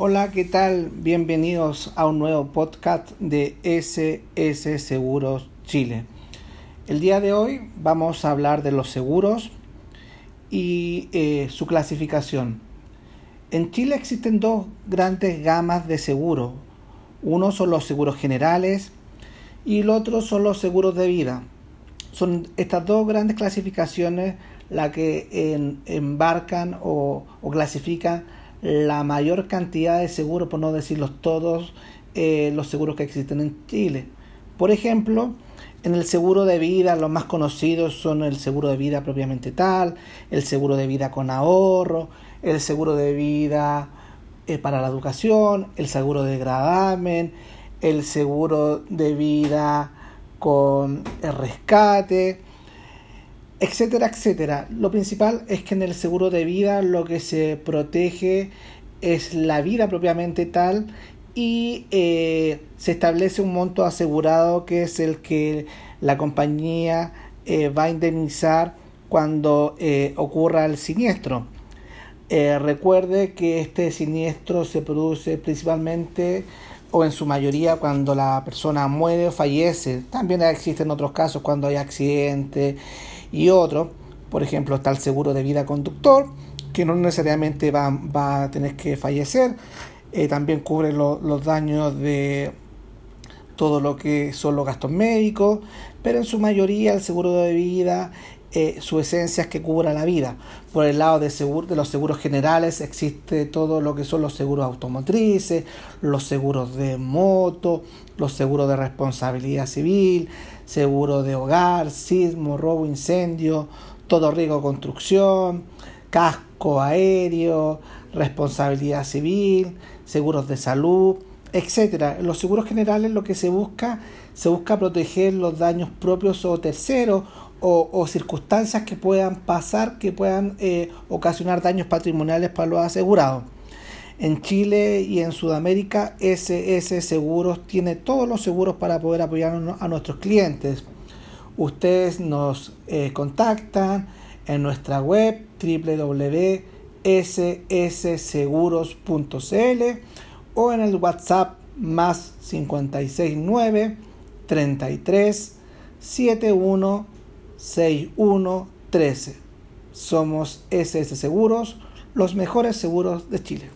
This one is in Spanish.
Hola, ¿qué tal? Bienvenidos a un nuevo podcast de SS Seguros Chile. El día de hoy vamos a hablar de los seguros y eh, su clasificación. En Chile existen dos grandes gamas de seguros. Uno son los seguros generales y el otro son los seguros de vida. Son estas dos grandes clasificaciones las que embarcan o clasifican la mayor cantidad de seguros, por no decirlos todos, eh, los seguros que existen en Chile. Por ejemplo, en el seguro de vida, los más conocidos son el seguro de vida propiamente tal, el seguro de vida con ahorro, el seguro de vida eh, para la educación, el seguro de gradamen, el seguro de vida con el rescate, etcétera, etcétera. Lo principal es que en el seguro de vida lo que se protege es la vida propiamente tal y eh, se establece un monto asegurado que es el que la compañía eh, va a indemnizar cuando eh, ocurra el siniestro. recuerde que este siniestro se produce principalmente o en su mayoría cuando la persona muere o fallece. También existen otros casos cuando hay accidente y otro, por ejemplo, está el seguro de vida conductor, que no necesariamente va, va a tener que fallecer, eh, también cubre los daños de todo lo que son los gastos médicos, pero en su mayoría el seguro de vida eh, su esencia es que cubra la vida. Por el lado de, seguro, de los seguros generales existe todo lo que son los seguros automotrices, los seguros de moto, los seguros de responsabilidad civil, seguro de hogar, sismo, robo, incendio, todo riesgo construcción, casco aéreo, responsabilidad civil, seguros de salud, etcétera. En los seguros generales lo que se busca se busca proteger los daños propios o terceros o, circunstancias que puedan pasar que puedan eh, ocasionar daños patrimoniales para los asegurados. En Chile y en Sudamérica, SS Seguros tiene todos los seguros para poder apoyar a nuestros clientes. Ustedes nos eh, contactan en nuestra web www.ssseguros.cl o en el WhatsApp más 569 33 71 6113. Somos SS Seguros, los mejores seguros de Chile.